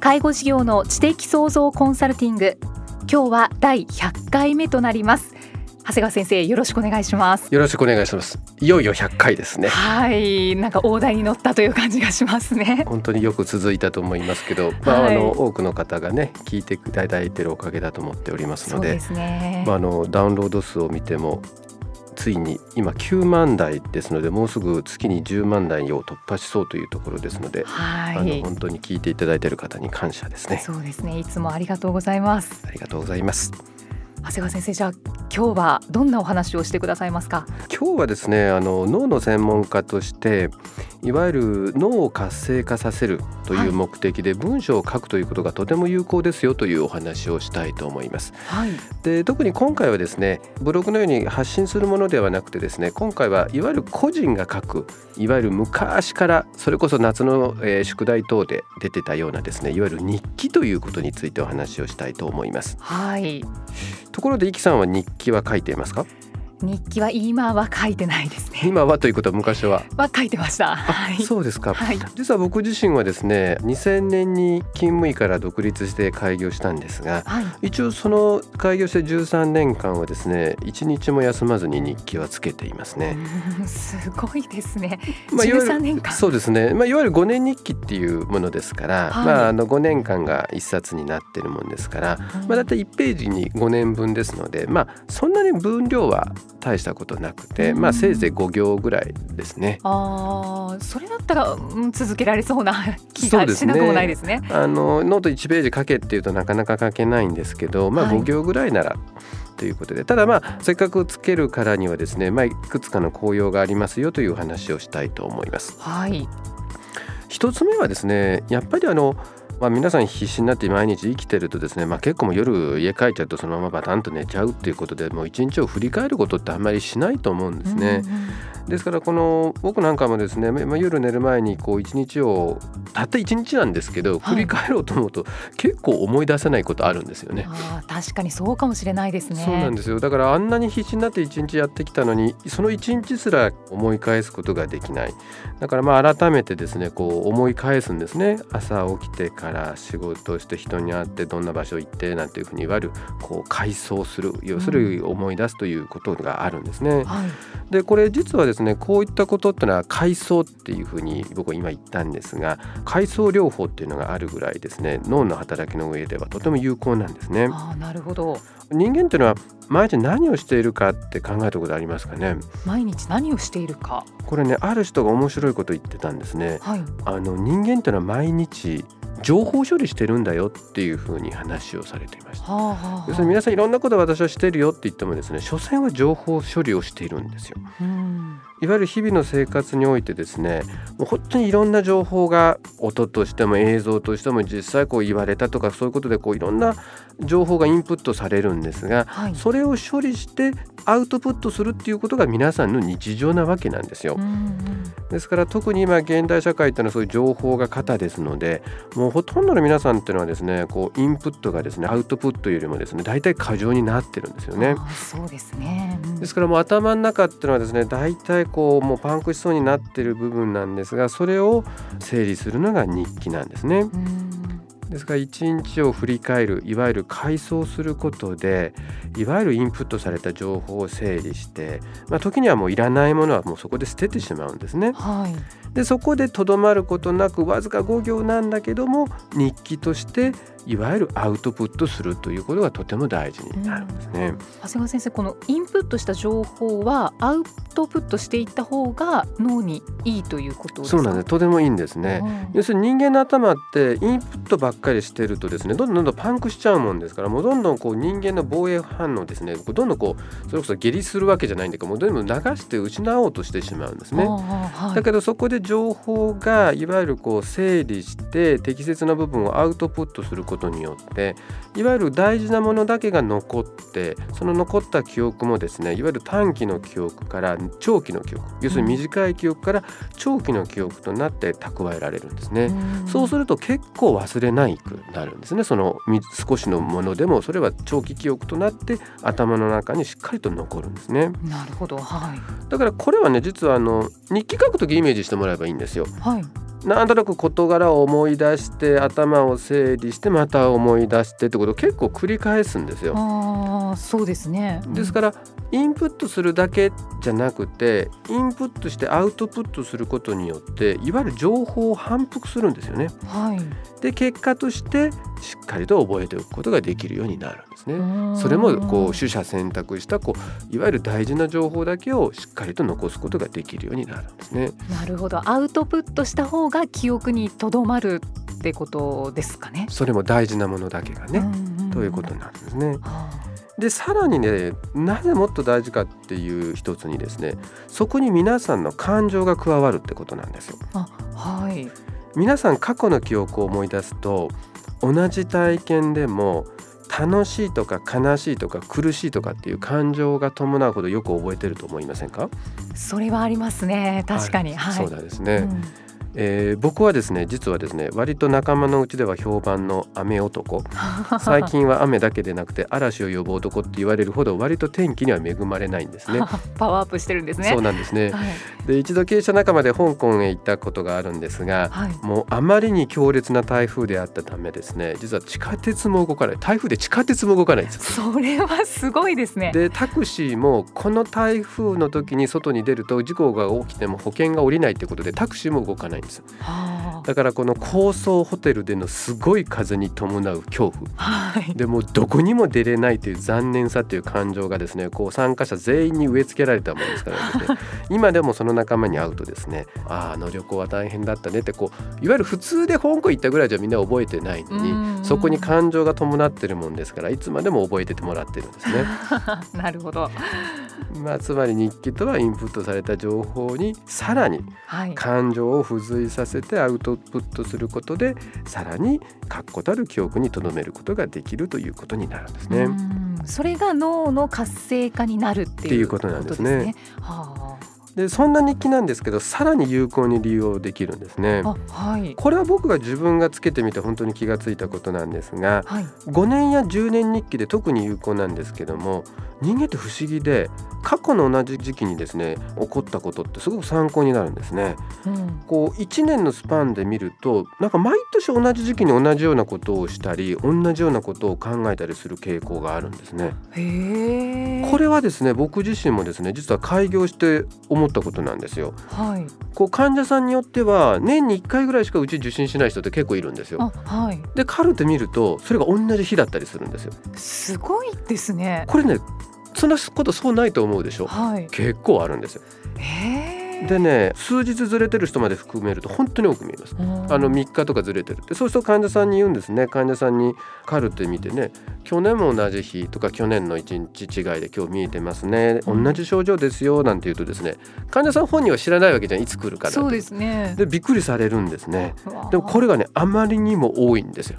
介護事業の知的創造コンサルティング。今日は第100回目となります。長谷川先生よろしくお願いします。よろしくお願いします。いよいよ100回ですね。はい。なんか大台に乗ったという感じがしますね。本当によく続いたと思いますけど、まあ、はい、あの多くの方がね聞いていただいているおかげだと思っておりますのでで、ね、まあ、あのダウンロード数を見てもついに今9万台ですのでもうすぐ月に10万台を突破しそうというところですので、はい、あの本当に聞いていただいている方に感謝ですね。そうですね。いつもありがとうございます。ありがとうございます長谷川先生じゃあ今日はどんなお話をしてくださいますか？今日はですねあの脳の専門家としていわゆる脳を活性化させるという目的で文章を書くということがとても有効ですよというお話をしたいと思います。はい、で特に今回はですねブログのように発信するものではなくてですね今回はいわゆる個人が書くいわゆる昔からそれこそ夏の、えー、宿題等で出てたようなですねいわゆる日記ということについてお話をしたいと思います。はい、ところでイキさんは日記は書いていますか？日記は今は書いてないですね。今はということは昔は。は書いてました。はい、そうですか、はい。実は僕自身はですね、2000年に勤務医から独立して開業したんですが、はい、一応その開業して13年間はですね、一日も休まずに日記はつけていますね。すごいですね。まあ、13年間。そうですね。まあいわゆる5年日記っていうものですから、はい、まああの5年間が一冊になっているもんですから、まあだいたい1ページに5年分ですので、まあそんなに分量は大したことなくて、まあせいぜい5行ぐらいですね。ああ、それだったら、うん、続けられそうな 気がしなくもないですね。すねあのノート1ページ書けっていうとなかなか書けないんですけど、まあ5行ぐらいなら、はいということでただまあせっかくつけるからにはですね、まあ、いくつかの効用がありますよという話をしたいと思います。はい、一つ目はですねやっぱりあのまあ、皆さん必死になって毎日生きてるとですね、まあ、結構も夜家帰っちゃうとそのままバタンと寝ちゃうっていうことでもう一日を振り返ることってあんまりしないと思うんですね。うんうんですからこの僕なんかもですね、まあ、夜寝る前にこう一日をたった一日なんですけど振り返ろうと思うと、結構思い出せないことあるんですよね。あ確かにそうかもしれないですね。そうなんですよだからあんなに必死になって一日やってきたのにその一日すら思い返すことができない。だからまあ改めてですねこう思い返すんですね朝起きてから仕事をして人に会ってどんな場所行ってなんていうふうにいわゆるこう回想する要するに思い出すということがあるんですね。うんはい、でこれ実はですねこういったことってのは階層っていうふうに僕は今言ったんですが階層療法っていうのがあるぐらいですね脳の働きの上ではとても有効なんですね。あなるほど。人間っていうのは毎日何をしているかって考えたことありますかね？毎日何をしているか。これねある人が面白いこと言ってたんですね、はい、あの人間っていうのは毎日情報処理してるんだよっていうふうに話をされていました、はあはあ、要するに皆さんいろんなこと私はしてるよって言ってもですね所詮は情報処理をしているんですよ、うん。いわゆる日々の生活においてですねもう本当にいろんな情報が音としても映像としても実際こう言われたとかそういうことでこういろんな情報がインプットされるんですが、はい、それを処理してアウトプットするっていうことが皆さんの日常なわけなんですよ。ですから特に今現代社会っていうのはそういう情報が型ですのでもうほとんどの皆さんっていうのはですねこうインプットがですねアウトプットよりもですね大体過剰になってるんですよね。そうですね、うん、ですからもう頭の中っていうのはですね大体こうもうパンクしそうになってる部分なんですがそれを整理するのが日記なんですね。ですから一日を振り返るいわゆる回想することでいわゆるインプットされた情報を整理して、まあ、時にはもういらないものはもうそこで捨ててしまうんですね。はい、でそこでとどまることなくわずか5行なんだけども日記としていわゆるアウトプットするということがとても大事になるんですね。長谷川先生このインプットした情報はアウトプットしていった方が脳にいいということそうなんです。とてもいいんですね、うん、要するに人間の頭ってインプットばっかりしてるとですねどんどんどんどんパンクしちゃうもんですからもうどんどんこう人間の防衛反応ですね。どんどんこうそれこそ下痢するわけじゃないんだけどもどんどん流して失おうとしてしまうんですね、はい、だけどそこで情報がいわゆるこう整理して適切な部分をアウトプットすることによっていわゆる大事なものだけが残ってその残った記憶もですねいわゆる短期の記憶から長期の記憶要するに短い記憶から長期の記憶となって蓄えられるんですね。そうすると結構忘れないくなるんですね。その少しのものでもそれは長期記憶となって頭の中にしっかりと残るんですね。なるほど、はい、だからこれはね実はあの日記書くときイメージしてもらえばいいんですよ。はいなんとなく事柄を思い出して頭を整理してまた思い出してってことを結構繰り返すんですよ。あそうですね、うん、ですからインプットするだけじゃなくてインプットしてアウトプットすることによっていわゆる情報を反復するんですよね。はい、で結果としてしっかりと覚えておくことができるようになるんですね。それもこう取捨選択したこういわゆる大事な情報だけをしっかりと残すことができるようになるんですね。なるほどアウトプットした方が記憶にとどまるってことですかね。それも大事なものだけがね、ということなんですね。でさらにねなぜもっと大事かっていう一つにですねそこに皆さんの感情が加わるってことなんですよ。あはい。皆さん過去の記憶を思い出すと同じ体験でも楽しいとか悲しいとか苦しいとかっていう感情が伴うほどよく覚えてると思いませんか？それはありますね。確かに、はい、そうなんですね、うんえー、僕はですね実はですね割と仲間のうちでは評判の雨男。最近は雨だけでなくて嵐を呼ぶ男って言われるほど割と天気には恵まれないんですね。パワーアップしてるんですね。そうなんですね、はい、で一度経営者仲間で香港へ行ったことがあるんですが、はい、もうあまりに強烈な台風であったためですね実は地下鉄も動かない。台風で地下鉄も動かないんです それはすごいですね。でタクシーもこの台風の時に外に出ると事故が起きても保険が下りないということでタクシーも動かないんですだからこの高層ホテルでのすごい風に伴う恐怖、はい、でもどこにも出れないという残念さという感情がですねこう参加者全員に植え付けられたものですからですね。今でもその仲間に会うとですねああの旅行は大変だったねってこういわゆる普通で香港行ったぐらいじゃみんな覚えてないのにそこに感情が伴ってるもんですからいつまでも覚えててもらってるんですね。なるほど。まあ、つまり日記とはインプットされた情報にさらに感情を付随させてアウトプットすることでさらに確固たる記憶に留めることができるということになるんですね。それが脳の活性化になるっていうことなんですね。はあでそんな日記なんですけどさらに有効に利用できるんですね、はい、これは僕が自分がつけてみて本当に気がついたことなんですが、はい、5年や10年日記で特に有効なんですけども人間って不思議で過去の同じ時期にですね起こったことってすごく参考になるんですね。うん、こう1年のスパンで見るとなんか毎年同じ時期に同じようなことをしたり同じようなことを考えたりする傾向があるんですね。これはですね僕自身もですね実は開業して思ったことなんですよ。はい、こう患者さんによっては年に1回ぐらいしかうち受診しない人って結構いるんですよ。はい、でカルテ見るとそれが同じ日だったりするんですよ。すごいですね。これねそんなことそうないと思うでしょ、はい、結構あるんですよ。でね数日ずれてる人まで含めると本当に多く見えます。あの3日とかずれてる。ってそうすると患者さんに言うんですね。患者さんにカルテ見てね去年も同じ日とか去年の1日違いで今日見えてますね。同じ症状ですよなんて言うとですね患者さん本人は知らないわけじゃん。いつ来るかそうですね。でびっくりされるんですね。でもこれがねあまりにも多いんですよ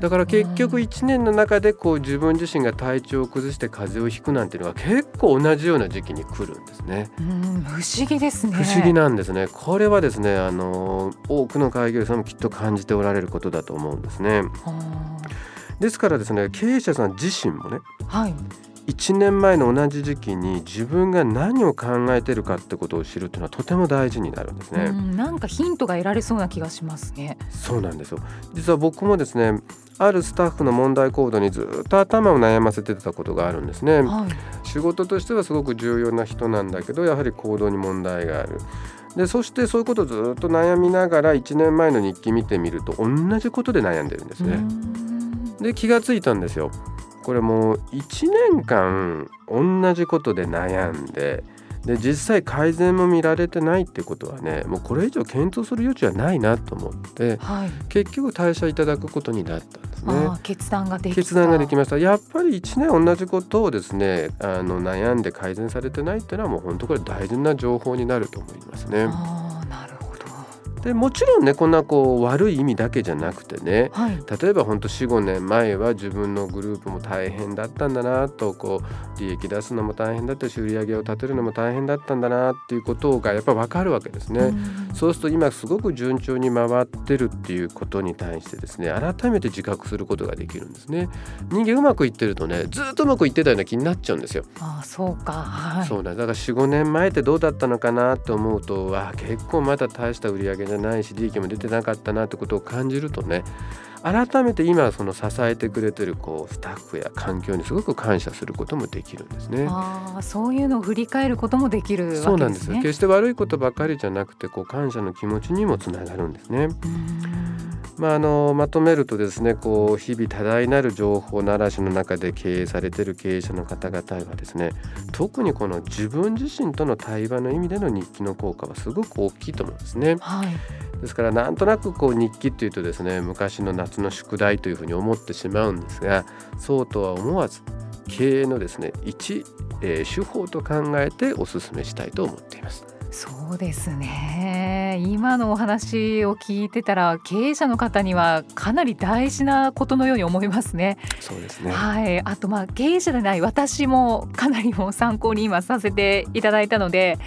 だから結局1年の中でこう自分自身が体調を崩して風邪をひくなんていうのは結構同じような時期に来るんですね。不思議ですね。不思議なんですね。これはですね、あの多くの開業んもきっと感じておられることだと思うんですね。ですからですね、経営者さん自身もね、はい、1年前の同じ時期に自分が何を考えてるかってことを知るっていうのはとても大事になるんですね。んなんかヒントが得られそうな気がしますね。そうなんですよ。実は僕もですね、あるスタッフの問題行動にずっと頭を悩ませてたことがあるんですね。はい、仕事としてはすごく重要な人なんだけど、やはり行動に問題がある。でそしてそういうことをずっと悩みながら1年前の日記見てみると同じことで悩んでるんですね。で気がついたんですよ。これもう1年間同じことで悩んでで実際改善も見られてないってことはねもうこれ以上検討する余地はないなと思って、はい、結局退社いただくことになったんですね。決断ができ決断ができましたやっぱり1年同じことをですねあの悩んで改善されてないっていうのはもう本当これ大事な情報になると思いますね。でもちろんねこんなこう悪い意味だけじゃなくてね、はい、例えば本当45年前は自分のグループも大変だったんだなとこう利益出すのも大変だったし売り上げを立てるのも大変だったんだなっていうことがやっぱ分かるわけですね。うそうすると今すごく順調に回ってるっていうことに対してですね改めて自覚することができるんですね。人間うまくいってるとねずっとうまくいってたような気になっちゃうんですよ。あそうか、はい、そうだだから45年前ってどうだったのかなと思うとわ結構まだ大した売り上げじゃないし利益も出てなかったなってことを感じるとね改めて今その支えてくれてるこうスタッフや環境にすごく感謝することもできるんですね。あそういうのを振り返ることもできる、ね、そうなんです決して悪いことばかりじゃなくてこう感謝の気持ちにもつながるんですね。まあ、あのまとめるとですねこう日々多大なる情報の嵐の中で経営されている経営者の方々はですね特にこの自分自身との対話の意味での日記の効果はすごく大きいと思うんですね。はい、ですからなんとなくこう日記っていうとですね昔の夏の宿題というふうに思ってしまうんですがそうとは思わず経営のですね一、えー、手法と考えてお勧めしたいと思っています。そうですね今のお話を聞いてたら経営者の方にはかなり大事なことのように思いますね。そうですねはいあとまあ経営者でない私もかなりも参考に今させていただいたので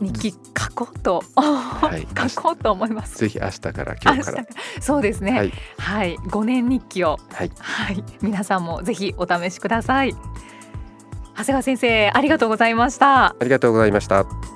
日記書こうと、はい、書こうと思います。ぜひ明日から今日からそうですね。はい、はい、5年日記を、はい、はい、皆さんもぜひお試しください。長谷川先生ありがとうございました。ありがとうございました。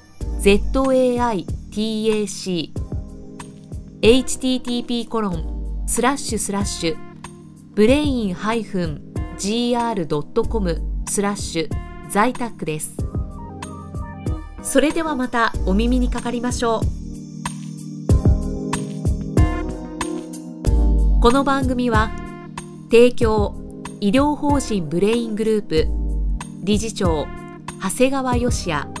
ZAITAC http コロンスラッシュスラッシュブレイン -gr.com スラッシュ在宅です。それではまたお耳にかかりましょう。この番組は提供医療法人ブレイングループ理事長長谷川義也